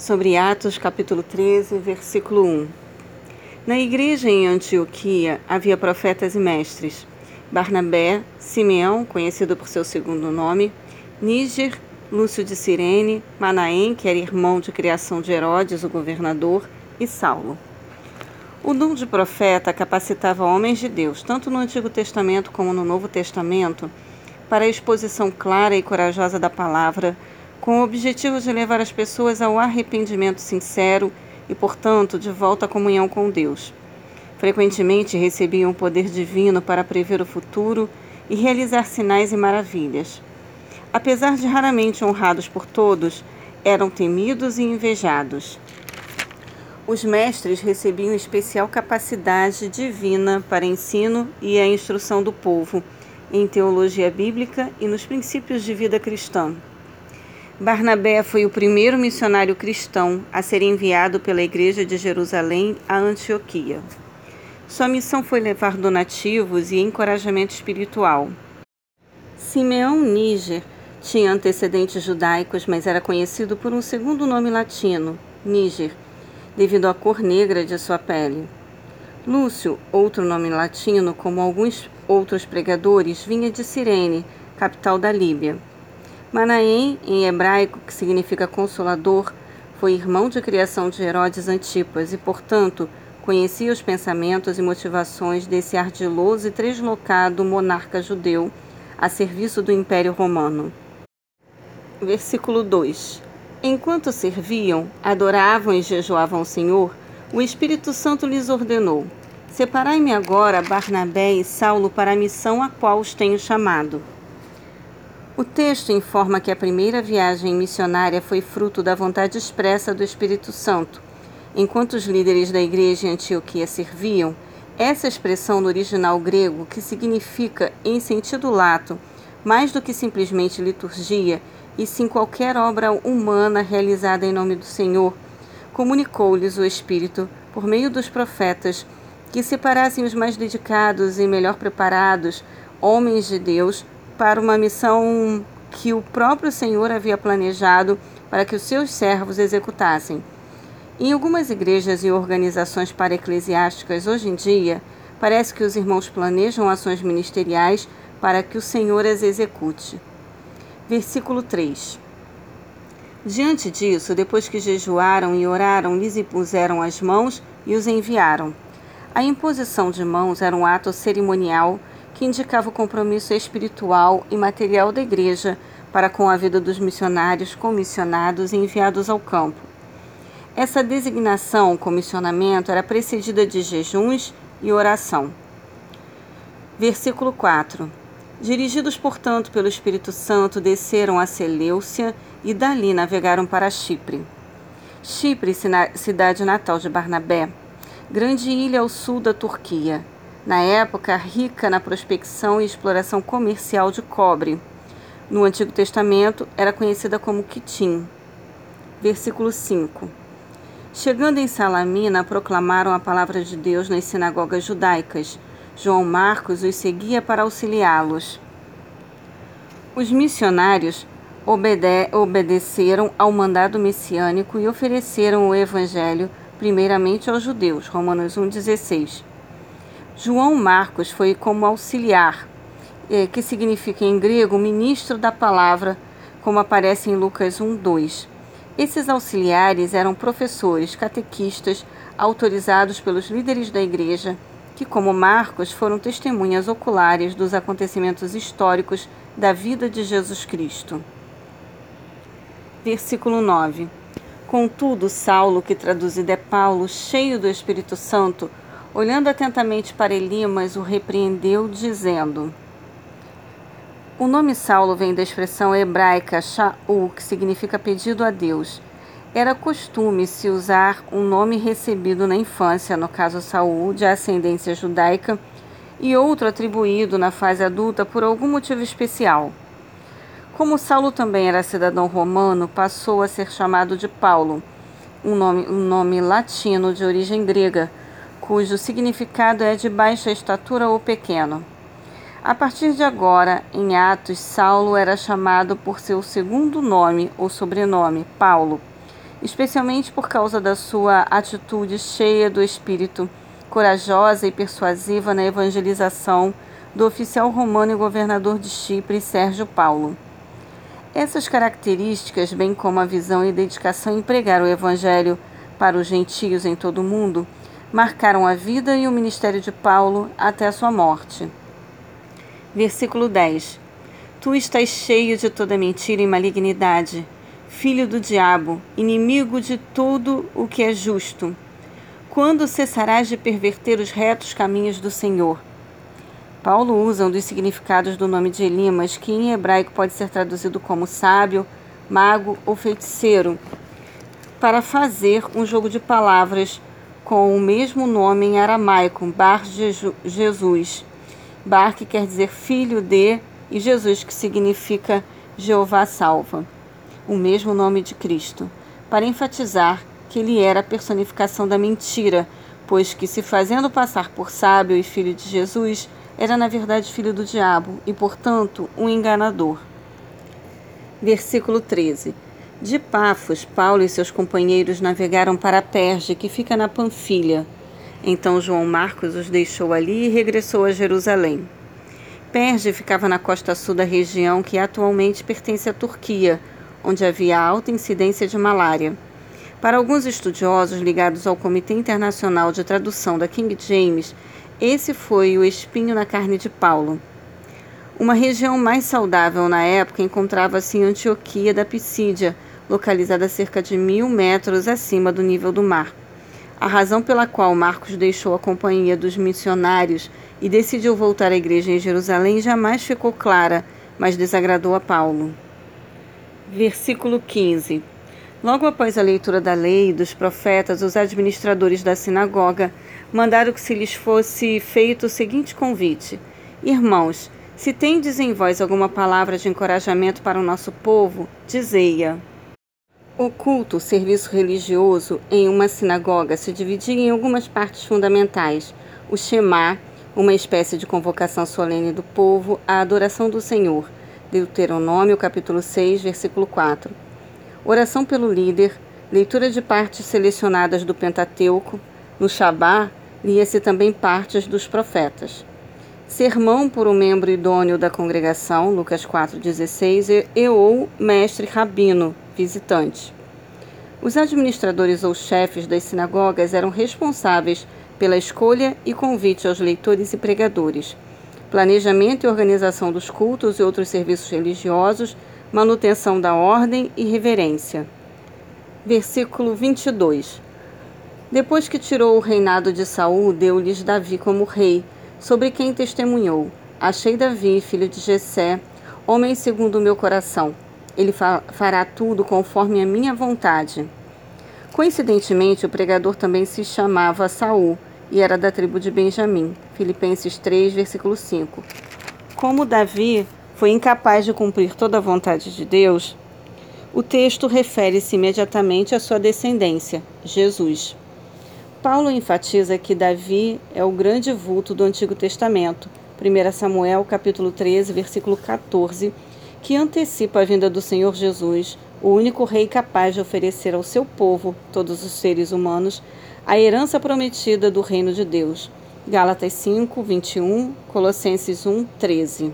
sobre Atos capítulo 13, versículo 1. Na igreja em Antioquia havia profetas e mestres: Barnabé, Simeão, conhecido por seu segundo nome, Níger, Lúcio de Cirene, Manaém, que era irmão de criação de Herodes, o governador, e Saulo. O dom de profeta capacitava homens de Deus, tanto no Antigo Testamento como no Novo Testamento, para a exposição clara e corajosa da palavra com o objetivo de levar as pessoas ao arrependimento sincero e, portanto, de volta à comunhão com Deus. Frequentemente recebiam poder divino para prever o futuro e realizar sinais e maravilhas. Apesar de raramente honrados por todos, eram temidos e invejados. Os mestres recebiam especial capacidade divina para ensino e a instrução do povo em teologia bíblica e nos princípios de vida cristã. Barnabé foi o primeiro missionário cristão a ser enviado pela Igreja de Jerusalém a Antioquia. Sua missão foi levar donativos e encorajamento espiritual. Simeão Níger tinha antecedentes judaicos, mas era conhecido por um segundo nome latino, Níger, devido à cor negra de sua pele. Lúcio, outro nome latino, como alguns outros pregadores, vinha de Cirene, capital da Líbia. Manaém, em hebraico, que significa consolador, foi irmão de criação de Herodes Antipas e, portanto, conhecia os pensamentos e motivações desse ardiloso e translocado monarca judeu a serviço do Império Romano. Versículo 2: Enquanto serviam, adoravam e jejuavam o Senhor, o Espírito Santo lhes ordenou: Separai-me agora Barnabé e Saulo para a missão a qual os tenho chamado. O texto informa que a primeira viagem missionária foi fruto da vontade expressa do Espírito Santo. Enquanto os líderes da igreja em Antioquia serviam, essa expressão no original grego, que significa, em sentido lato, mais do que simplesmente liturgia, e sim qualquer obra humana realizada em nome do Senhor, comunicou-lhes o Espírito, por meio dos profetas, que separassem os mais dedicados e melhor preparados, homens de Deus, para uma missão que o próprio Senhor havia planejado para que os seus servos executassem. Em algumas igrejas e organizações para-eclesiásticas hoje em dia, parece que os irmãos planejam ações ministeriais para que o Senhor as execute. Versículo 3. Diante disso, depois que jejuaram e oraram, lhes impuseram as mãos e os enviaram. A imposição de mãos era um ato cerimonial que indicava o compromisso espiritual e material da Igreja para com a vida dos missionários comissionados e enviados ao campo. Essa designação, comissionamento, era precedida de jejuns e oração. Versículo 4. Dirigidos, portanto, pelo Espírito Santo, desceram a Seleucia e dali navegaram para Chipre. Chipre, cidade natal de Barnabé, grande ilha ao sul da Turquia, na época rica na prospecção e exploração comercial de cobre. No Antigo Testamento era conhecida como Quitim. Versículo 5. Chegando em Salamina, proclamaram a palavra de Deus nas sinagogas judaicas. João Marcos os seguia para auxiliá-los. Os missionários obede obedeceram ao mandado messiânico e ofereceram o evangelho primeiramente aos judeus. Romanos 1,16 João Marcos foi como auxiliar, é, que significa em grego ministro da palavra, como aparece em Lucas 1, 2. Esses auxiliares eram professores, catequistas, autorizados pelos líderes da igreja, que, como Marcos, foram testemunhas oculares dos acontecimentos históricos da vida de Jesus Cristo. Versículo 9. Contudo, Saulo, que traduzido é Paulo, cheio do Espírito Santo, Olhando atentamente para Elimas, o repreendeu, dizendo: O nome Saulo vem da expressão hebraica Shaul, que significa pedido a Deus. Era costume se usar um nome recebido na infância, no caso Saul, de ascendência judaica, e outro atribuído na fase adulta por algum motivo especial. Como Saulo também era cidadão romano, passou a ser chamado de Paulo, um nome, um nome latino de origem grega cujo significado é de baixa estatura ou pequeno. A partir de agora, em Atos, Saulo era chamado por seu segundo nome ou sobrenome, Paulo, especialmente por causa da sua atitude cheia do espírito, corajosa e persuasiva na evangelização do oficial romano e governador de Chipre, Sérgio Paulo. Essas características, bem como a visão e dedicação em pregar o Evangelho para os gentios em todo o mundo, marcaram a vida e o ministério de Paulo até a sua morte. Versículo 10: Tu estás cheio de toda mentira e malignidade, filho do diabo, inimigo de tudo o que é justo. Quando cessarás de perverter os retos caminhos do Senhor? Paulo usa um dos significados do nome de Elimas, que em hebraico pode ser traduzido como sábio, mago ou feiticeiro, para fazer um jogo de palavras com o mesmo nome em aramaico, Bar Jesus. Bar que quer dizer filho de e Jesus que significa Jeová salva. O mesmo nome de Cristo, para enfatizar que ele era a personificação da mentira, pois que se fazendo passar por sábio e filho de Jesus, era na verdade filho do diabo e, portanto, um enganador. Versículo 13. De Pafos, Paulo e seus companheiros navegaram para Perge, que fica na Panfilha. Então João Marcos os deixou ali e regressou a Jerusalém. Perge ficava na costa sul da região que atualmente pertence à Turquia, onde havia alta incidência de malária. Para alguns estudiosos ligados ao Comitê Internacional de Tradução da King James, esse foi o espinho na carne de Paulo. Uma região mais saudável na época encontrava-se em Antioquia da Pisídia, localizada a cerca de mil metros acima do nível do mar. A razão pela qual Marcos deixou a companhia dos missionários e decidiu voltar à igreja em Jerusalém jamais ficou clara, mas desagradou a Paulo. Versículo 15. Logo após a leitura da lei e dos profetas, os administradores da sinagoga mandaram que se lhes fosse feito o seguinte convite: Irmãos, se tendes em vós alguma palavra de encorajamento para o nosso povo, dizei-a. O culto, serviço religioso em uma sinagoga se dividia em algumas partes fundamentais: o Shema, uma espécie de convocação solene do povo à adoração do Senhor. Deuteronômio, capítulo 6, versículo 4. Oração pelo líder, leitura de partes selecionadas do Pentateuco. No Shabá, lia-se também partes dos profetas. Sermão por um membro idôneo da congregação, Lucas 4,16, e ou mestre rabino, visitante. Os administradores ou chefes das sinagogas eram responsáveis pela escolha e convite aos leitores e pregadores, planejamento e organização dos cultos e outros serviços religiosos, manutenção da ordem e reverência. Versículo 22. Depois que tirou o reinado de Saul, deu-lhes Davi como rei, sobre quem testemunhou: Achei Davi, filho de Jessé, homem segundo o meu coração. Ele fa fará tudo conforme a minha vontade. Coincidentemente, o pregador também se chamava Saul e era da tribo de Benjamim. Filipenses 3, versículo 5. Como Davi foi incapaz de cumprir toda a vontade de Deus, o texto refere-se imediatamente à sua descendência, Jesus. Paulo enfatiza que Davi é o grande vulto do Antigo Testamento, 1 Samuel capítulo 13, versículo 14, que antecipa a vinda do Senhor Jesus, o único rei capaz de oferecer ao seu povo, todos os seres humanos, a herança prometida do reino de Deus. Gálatas 5, 21, Colossenses 1, 13.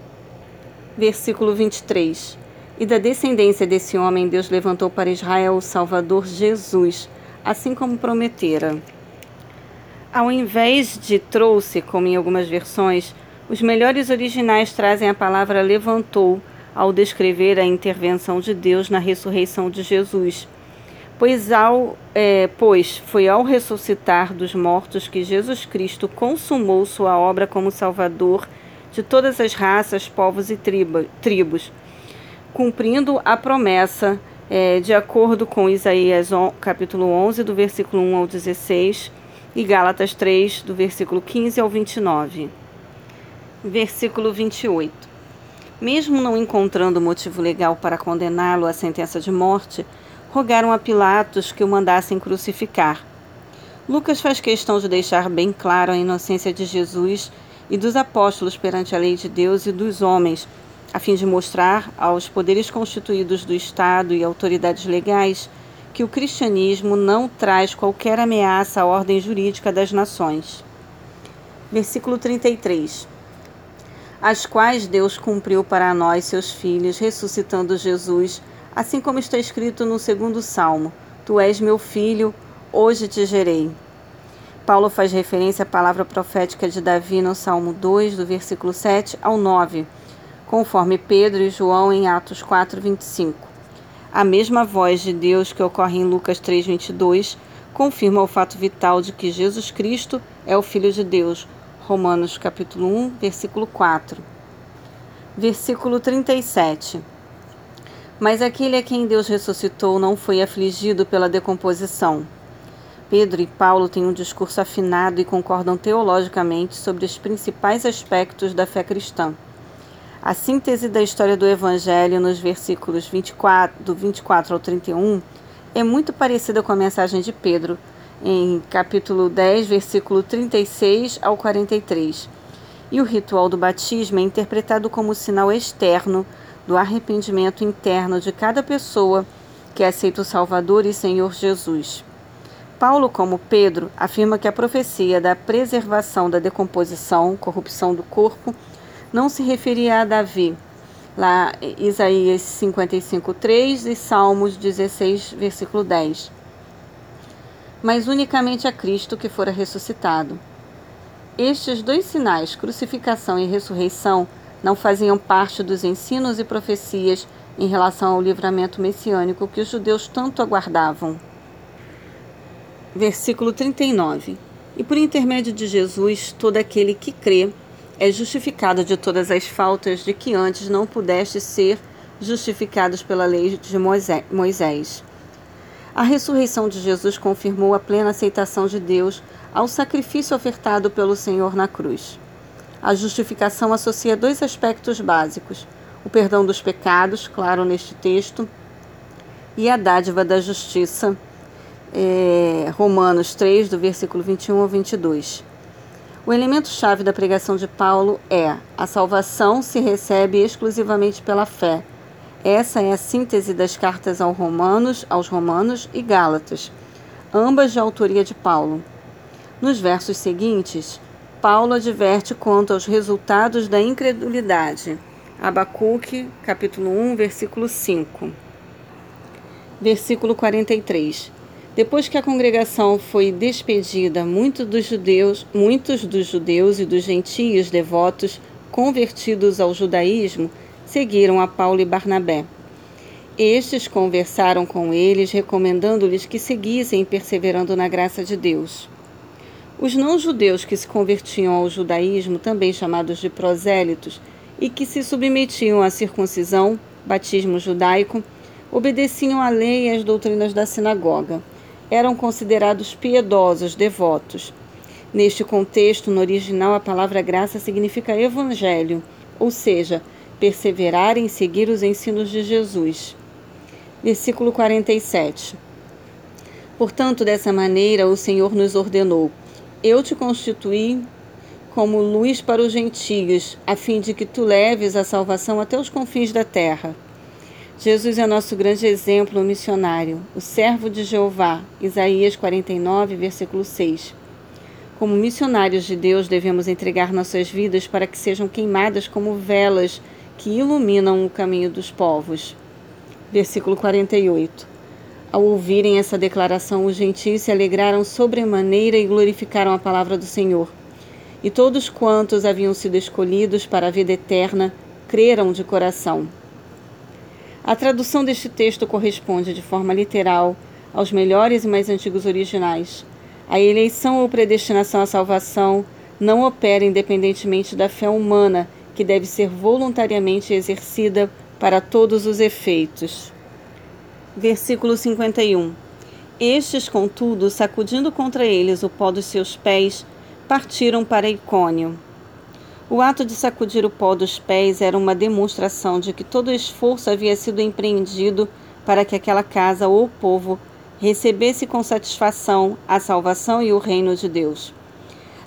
Versículo 23. E da descendência desse homem Deus levantou para Israel o Salvador Jesus, assim como prometera. Ao invés de trouxe, como em algumas versões, os melhores originais trazem a palavra levantou ao descrever a intervenção de Deus na ressurreição de Jesus. Pois, ao, é, pois foi ao ressuscitar dos mortos que Jesus Cristo consumou sua obra como Salvador de todas as raças, povos e tribo, tribos, cumprindo a promessa é, de acordo com Isaías capítulo 11, do versículo 1 ao 16 e Gálatas 3, do versículo 15 ao 29. Versículo 28. Mesmo não encontrando motivo legal para condená-lo à sentença de morte, rogaram a Pilatos que o mandassem crucificar. Lucas faz questão de deixar bem claro a inocência de Jesus e dos apóstolos perante a lei de Deus e dos homens, a fim de mostrar aos poderes constituídos do Estado e autoridades legais que o cristianismo não traz qualquer ameaça à ordem jurídica das nações. Versículo 33. As quais Deus cumpriu para nós, seus filhos, ressuscitando Jesus, assim como está escrito no segundo salmo: Tu és meu filho, hoje te gerei. Paulo faz referência à palavra profética de Davi no Salmo 2, do versículo 7 ao 9, conforme Pedro e João em Atos 4, 25. A mesma voz de Deus que ocorre em Lucas 3, 22 confirma o fato vital de que Jesus Cristo é o Filho de Deus. Romanos capítulo 1, versículo 4. Versículo 37. Mas aquele a quem Deus ressuscitou não foi afligido pela decomposição Pedro e Paulo têm um discurso afinado e concordam teologicamente sobre os principais aspectos da fé cristã. A síntese da história do Evangelho nos versículos 24, do 24 ao 31 é muito parecida com a mensagem de Pedro, em capítulo 10, versículo 36 ao 43. E o ritual do batismo é interpretado como sinal externo do arrependimento interno de cada pessoa que aceita o Salvador e Senhor Jesus. Paulo, como Pedro, afirma que a profecia da preservação da decomposição, corrupção do corpo, não se referia a Davi, lá Isaías 55, 3 e Salmos 16, versículo 10, mas unicamente a Cristo que fora ressuscitado. Estes dois sinais, crucificação e ressurreição, não faziam parte dos ensinos e profecias em relação ao livramento messiânico que os judeus tanto aguardavam versículo 39. E por intermédio de Jesus, todo aquele que crê é justificado de todas as faltas de que antes não pudeste ser justificados pela lei de Moisés. A ressurreição de Jesus confirmou a plena aceitação de Deus ao sacrifício ofertado pelo Senhor na cruz. A justificação associa dois aspectos básicos: o perdão dos pecados, claro neste texto, e a dádiva da justiça, é, Romanos 3, do versículo 21 ao 22. O elemento-chave da pregação de Paulo é: a salvação se recebe exclusivamente pela fé. Essa é a síntese das cartas aos Romanos, aos Romanos e Gálatas, ambas de autoria de Paulo. Nos versos seguintes, Paulo adverte quanto aos resultados da incredulidade. Abacuque, capítulo 1, versículo 5. Versículo 43. Depois que a congregação foi despedida, muitos dos judeus, muitos dos judeus e dos gentios devotos convertidos ao judaísmo seguiram a Paulo e Barnabé. Estes conversaram com eles, recomendando-lhes que seguissem perseverando na graça de Deus. Os não-judeus que se convertiam ao judaísmo, também chamados de prosélitos, e que se submetiam à circuncisão, batismo judaico, obedeciam à lei e às doutrinas da sinagoga eram considerados piedosos, devotos. Neste contexto, no original, a palavra graça significa evangelho, ou seja, perseverar em seguir os ensinos de Jesus. Versículo 47. Portanto, dessa maneira o Senhor nos ordenou: Eu te constituí como luz para os gentios, a fim de que tu leves a salvação até os confins da terra. Jesus é nosso grande exemplo missionário, o servo de Jeová, Isaías 49, versículo 6. Como missionários de Deus, devemos entregar nossas vidas para que sejam queimadas como velas que iluminam o caminho dos povos. Versículo 48. Ao ouvirem essa declaração, os gentios se alegraram sobremaneira e glorificaram a palavra do Senhor. E todos quantos haviam sido escolhidos para a vida eterna creram de coração. A tradução deste texto corresponde de forma literal aos melhores e mais antigos originais. A eleição ou predestinação à salvação não opera independentemente da fé humana, que deve ser voluntariamente exercida para todos os efeitos. Versículo 51. Estes, contudo, sacudindo contra eles o pó dos seus pés, partiram para Icônio. O ato de sacudir o pó dos pés era uma demonstração de que todo esforço havia sido empreendido para que aquela casa ou povo recebesse com satisfação a salvação e o reino de Deus.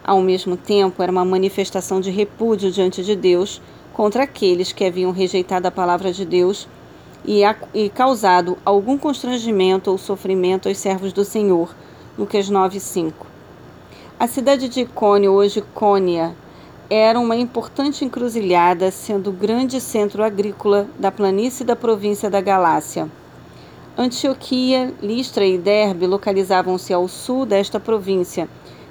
Ao mesmo tempo, era uma manifestação de repúdio diante de Deus contra aqueles que haviam rejeitado a palavra de Deus e, a, e causado algum constrangimento ou sofrimento aos servos do Senhor. Lucas 9:5. A cidade de Icônio, hoje Cônia, era uma importante encruzilhada, sendo grande centro agrícola da planície da província da Galácia. Antioquia, Listra e Derbe localizavam-se ao sul desta província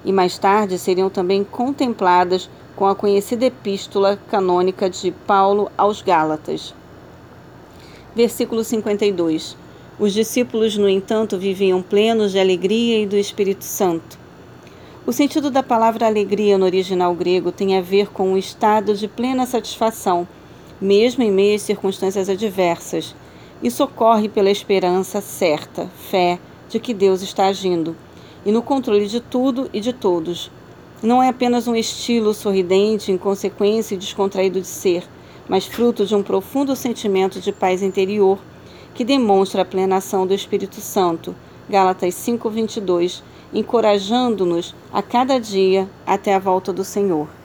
e mais tarde seriam também contempladas com a conhecida epístola canônica de Paulo aos Gálatas. Versículo 52. Os discípulos, no entanto, viviam plenos de alegria e do Espírito Santo. O sentido da palavra alegria no original grego tem a ver com um estado de plena satisfação, mesmo em meio às circunstâncias adversas. Isso ocorre pela esperança certa, fé, de que Deus está agindo e no controle de tudo e de todos. Não é apenas um estilo sorridente, inconsequência e descontraído de ser, mas fruto de um profundo sentimento de paz interior que demonstra a plena ação do Espírito Santo. Gálatas 5:22, encorajando-nos a cada dia até a volta do Senhor.